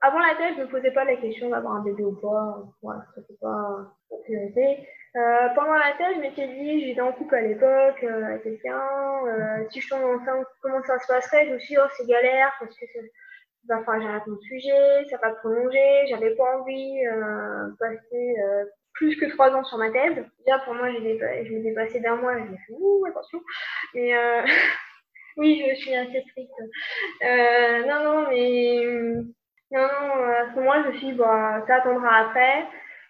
Avant la thèse, je me posais pas la question d'avoir un bébé ou pas. Ouais, ça pas priorité. Euh, pendant la thèse, je m'étais dit, j'étais en couple à l'époque euh, avec quelqu'un, euh, si je tombe enceinte, comment ça se passerait? Je me suis dit, oh, c'est galère parce que ça va falloir j'arrête mon sujet, ça va prolonger, j'avais pas envie de passer plus que trois ans sur ma thèse. Déjà, pour moi, je l'ai dépassé d'un mois, j'ai fait, ouh, attention. Mais oui, je suis assez stricte. non, non, mais non, non, à ce moment-là, je me suis dit, bah, ça attendra après.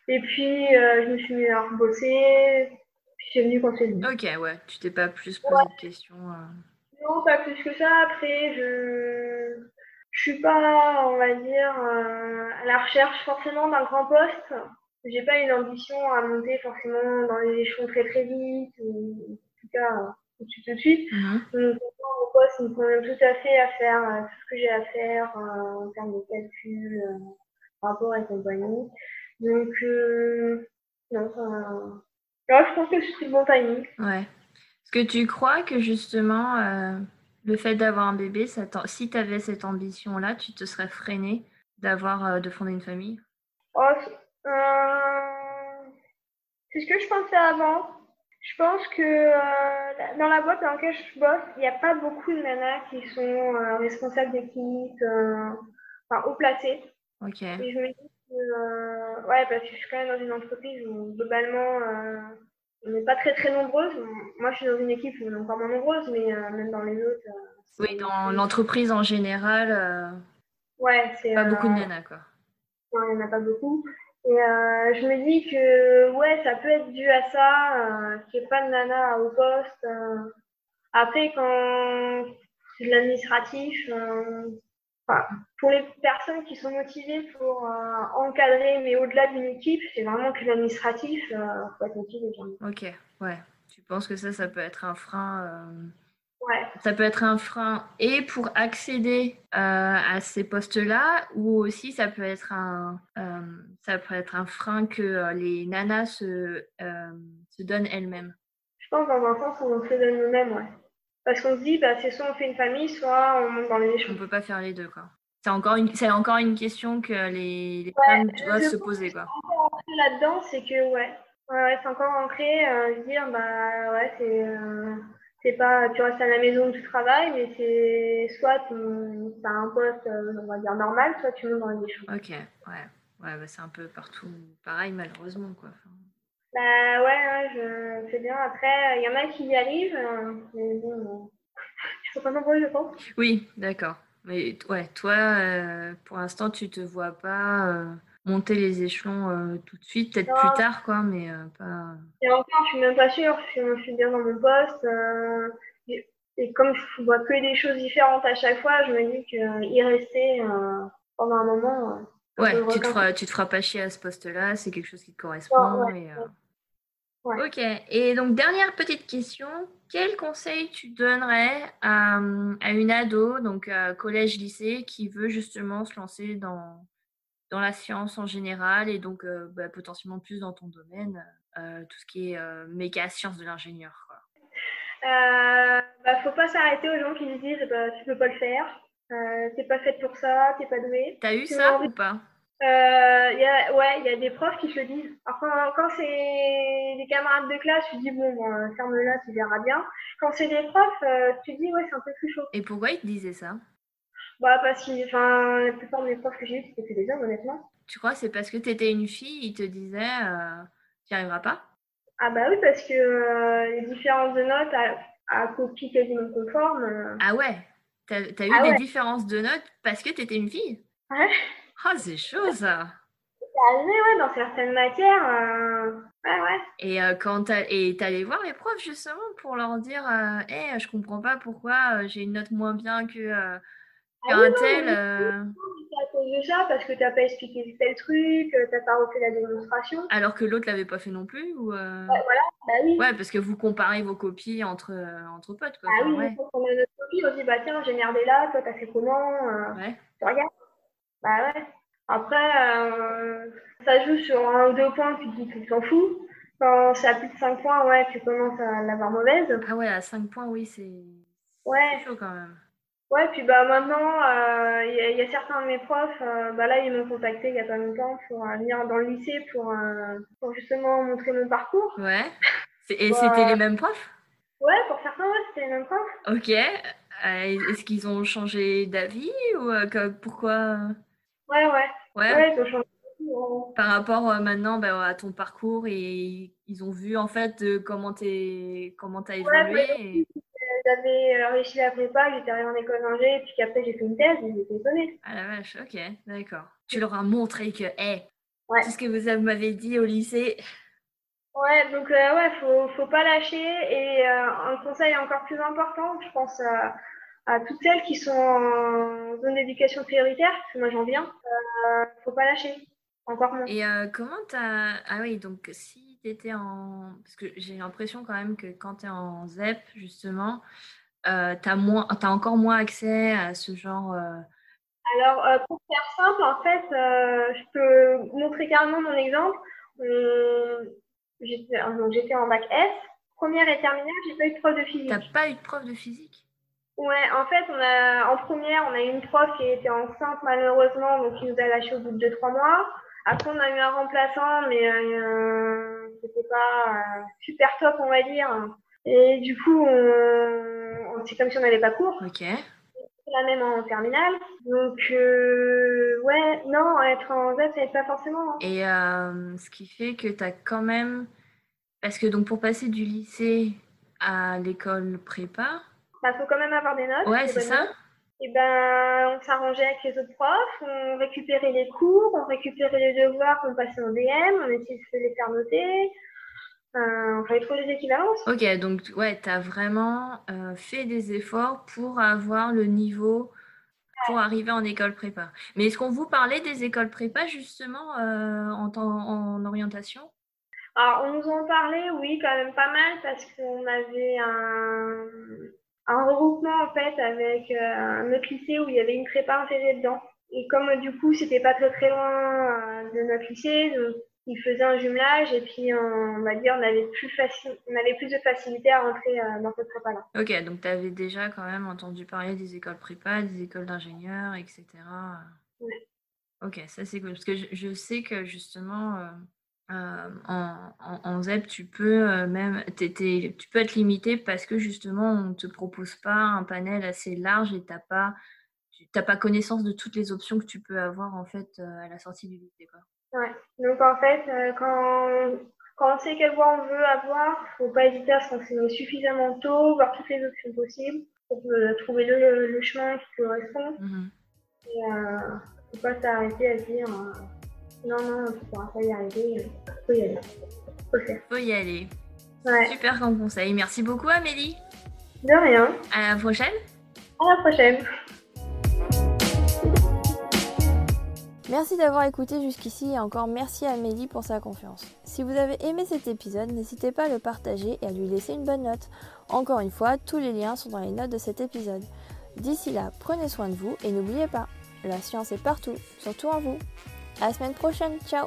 Et puis, euh, je me suis mis à rebosser. Puis, c'est venu quand c'est venu. Ok, ouais. Tu t'es pas plus posé de questions euh. Non, pas plus que ça. Après, je je suis pas, on va dire, euh, à la recherche forcément d'un grand poste. J'ai pas une ambition à monter forcément dans les échelons très très vite, ou en tout cas tout de suite tout de suite. Donc, mon poste me convient tout à fait à faire tout ce que j'ai à faire en termes de calcul, rapport et compagnie. Donc, euh, non, je pense que c'est le bon timing. Ouais. Est-ce que tu crois que justement, euh, le fait d'avoir un bébé, ça si tu avais cette ambition-là, tu te serais freiné d'avoir, euh, de fonder une famille? Oh, C'est ce que je pensais avant. Je pense que dans la boîte dans laquelle je bosse, il n'y a pas beaucoup de nanas qui sont responsables d'équipe, enfin haut placées. Ok. Et je me dis euh, ouais, parce que je suis quand même dans une entreprise où globalement euh, on n'est pas très très nombreuses. Moi, je suis dans une équipe où on est encore moins nombreuses, mais euh, même dans les autres. oui, dans l'entreprise en général. ouais, c'est. Pas beaucoup de nanas, quoi. Non, il n'y en a pas beaucoup. Et je me dis que ouais, ça peut être dû à ça, qu'il n'y ait pas de nana au poste. Après, quand c'est de l'administratif, pour les personnes qui sont motivées pour euh, encadrer, mais au-delà d'une équipe, c'est vraiment que l'administratif, euh, faut être motivé. Ok, ouais. Tu penses que ça, ça peut être un frein euh, Ouais. Ça peut être un frein et pour accéder à ces postes-là, ou aussi ça peut être un, ça peut être un frein que les nanas se, se donnent elles-mêmes? Je pense dans un sens où on se donne nous-mêmes, ouais. Parce qu'on se dit, bah, c'est soit on fait une famille, soit on monte dans les échelons. On peut pas faire les deux, quoi. C'est encore une, c'est encore une question que les, les femmes doivent se poser, quoi. Là-dedans, c'est que, ouais, ouais, c'est encore ancré, euh, dire, bah, ouais, c'est, euh, c'est pas, tu restes à la maison, tu travailles, mais c'est soit tu as un poste, euh, on va dire normal, soit tu montes dans les échelons. Ok, ouais, ouais, bah, c'est un peu partout pareil, malheureusement, quoi. Bah ouais, je sais bien. Après, il y en a qui y arrivent, euh, mais bon, euh, ils sont pas nombreux, je pense. Oui, d'accord. Mais ouais, toi, euh, pour l'instant, tu te vois pas monter les échelons tout de suite, peut-être plus tard, quoi, mais pas. Et encore, je suis même pas sûre. Je, suis bien dans mon poste. Et, comme je vois que des choses différentes à chaque fois, je me dis qu'y rester pendant un moment. Ouais, tu te, feras, tu te feras pas chier à ce poste-là, c'est quelque chose qui te correspond. et, Ok. Et donc, dernière petite question. Quel conseil tu donnerais à, à une ado, donc collège-lycée, qui veut justement se lancer dans, dans la science en général et donc euh, bah, potentiellement plus dans ton domaine, euh, tout ce qui est euh, méga science de l'ingénieur euh, bah, faut pas s'arrêter aux gens qui nous disent bah, tu peux pas le faire, euh, t'es pas faite pour ça, t'es pas douée. T'as eu ça ou pas? Euh, y a, Ouais, il y a des profs qui se le disent. Alors, quand, quand c'est des camarades de classe, tu dis bon, bon ferme-la, tu verras bien. Quand c'est des profs, euh, tu dis ouais, c'est un peu plus chaud. Et pourquoi ils te disaient ça? Bah, parce que enfin, la plupart des profs que j'ai eu, c'était des hommes, honnêtement. Tu crois c'est parce que t'étais une fille, ils te disaient euh, tu n'y arriveras pas? Ah, bah oui, parce que euh, les différences de notes à, à copie quasiment conforme. euh, Ah ouais? T'as as eu Ah des ouais. différences de notes parce que t'étais une fille? Ouais. Ah, c'est chaud ça c'est arrivé, ouais, dans certaines matières. euh, Ouais, ouais. Et euh, quand et t'allais voir les profs justement pour leur dire euh, Eh, je comprends pas pourquoi euh, j'ai une note moins bien que, Ah oui, non, tel. mais- euh, C'est à cause de ça, parce que t'as pas expliqué tel truc, t'as pas refait la démonstration. alors que l'autre l'avait pas fait non plus ou euh, Bah oui. Ouais, parce que vous comparez vos copies entre, entre potes quoi. Ah oui, ouais. on a notre copie, on se dit, bah tiens, j'ai merdé là, toi t'as fait comment euh, Ouais. Tu regardes Bah ouais. Après, euh, ça joue sur un ou deux points, tu dis tu t'en fous. Quand c'est à plus de 5 points, ouais, tu commences à l'avoir mauvaise. Ah ouais, à 5 points, oui, c'est Ouais. chaud quand même. Ouais, puis bah maintenant, euh, il y, a- il y a certains de mes profs, euh, bah là, ils m'ont contacté il y a pas longtemps pour euh, venir dans le lycée pour, euh, pour justement montrer mon parcours. Ouais. Et Ouais. c'était les mêmes profs? Ouais, pour certains, ouais, c'était les mêmes profs. Ok. Euh, Est-ce qu'ils ont changé d'avis ou euh, que- pourquoi? Ouais, ouais. Ouais. Ouais, ils ont changé. Ouais. Par rapport euh, maintenant bah, à ton parcours et ils ont vu en fait euh, comment t'es comment t'as évolué. ouais. et- J'avais euh, réussi la prépa, j'étais arrivée en école d'ingé, puis qu'après j'ai fait une thèse, j'étais étonnée. Ah la vache, ok, d'accord. Tu leur as montré que, hé, Ouais. tout ce que vous m'avez dit au lycée, Ouais, donc euh, ouais, faut, faut pas lâcher. Et euh, un conseil encore plus important, je pense à, toutes celles qui sont en zone d'éducation prioritaire, parce que moi j'en viens, euh, faut pas lâcher. Encore moins. Et euh, comment t'as... Ah oui, donc si t'étais en... Parce que j'ai l'impression quand même que quand t'es en ZEP, justement, euh, t'as moins... t'as encore moins accès à ce genre... euh, Alors, euh, pour faire simple, en fait, je peux montrer carrément mon exemple. J'étais en bac S. Première et terminale, j'ai pas eu de prof de physique. T'as pas eu de prof de physique? Ouais, en fait, on a, en première, on a eu une prof qui était enceinte malheureusement, donc qui nous a lâché au bout de 2-3 mois. Après, on a eu un remplaçant, mais euh, c'était pas euh, super top, on va dire. Et du coup, on, on- c'est comme si on n'avait pas cours. Ok. C'est la même en terminale. Donc, euh, ouais, non, être en Z, ça aide pas forcément. hein. Et euh, ce qui fait que t'as quand même... Parce que donc pour passer du lycée à l'école prépa, Bah, faut quand même avoir des notes. ouais, c'est ça. Et ben, on s'arrangeait avec les autres profs, on récupérait les cours, on récupérait les devoirs qu'on passait en DM, on essayait de les faire noter. Euh, on fallait trouver des équivalences. Ok, donc ouais, tu as vraiment euh, fait des efforts pour avoir le niveau pour arriver en école prépa. Mais est-ce qu'on vous parlait des écoles prépa justement euh, en, temps- en orientation? Alors, on nous en parlait, oui, quand même pas mal, parce qu'on avait un, un regroupement, en fait, avec euh, un autre lycée où il y avait une prépa intégrée dedans. Et comme, euh, du coup, c'était pas très très loin euh, de notre lycée, donc, ils faisaient un jumelage, et puis, on, va dire, on avait plus facile, on avait plus de facilité à rentrer dans cette prépa-là. Ok, donc tu avais déjà quand même entendu parler des écoles prépa, des écoles d'ingénieurs, etc. Ouais. Ok, ça c'est cool. Parce que je, je sais que justement, euh, euh, en, en, en ZEP, tu peux euh, même tu peux être limité parce que justement, on ne te propose pas un panel assez large et t'as pas, tu t'as pas connaissance de toutes les options que tu peux avoir en fait euh, à la sortie du lycée. Quoi. Ouais. Donc, en fait, quand, quand on sait quelle voie on veut avoir, faut pas hésiter à se renseigner suffisamment tôt, voir toutes les options possibles, pour trouver le, le chemin qui correspond. Mhm. Et euh, faut pas s'arrêter à dire non, non, tu pourras pas y arriver, euh, faut y aller. Faut faire. Faut y aller. Ouais, Super comme conseil. Merci beaucoup Amélie. de rien. À la prochaine. À la prochaine. Merci d'avoir écouté jusqu'ici et encore merci à Amélie pour sa confiance. Si vous avez aimé cet épisode, n'hésitez pas à le partager et à lui laisser une bonne note. Encore une fois, tous les liens sont dans les notes de cet épisode. D'ici là, prenez soin de vous et n'oubliez pas, la science est partout, surtout en vous. À la semaine prochaine, ciao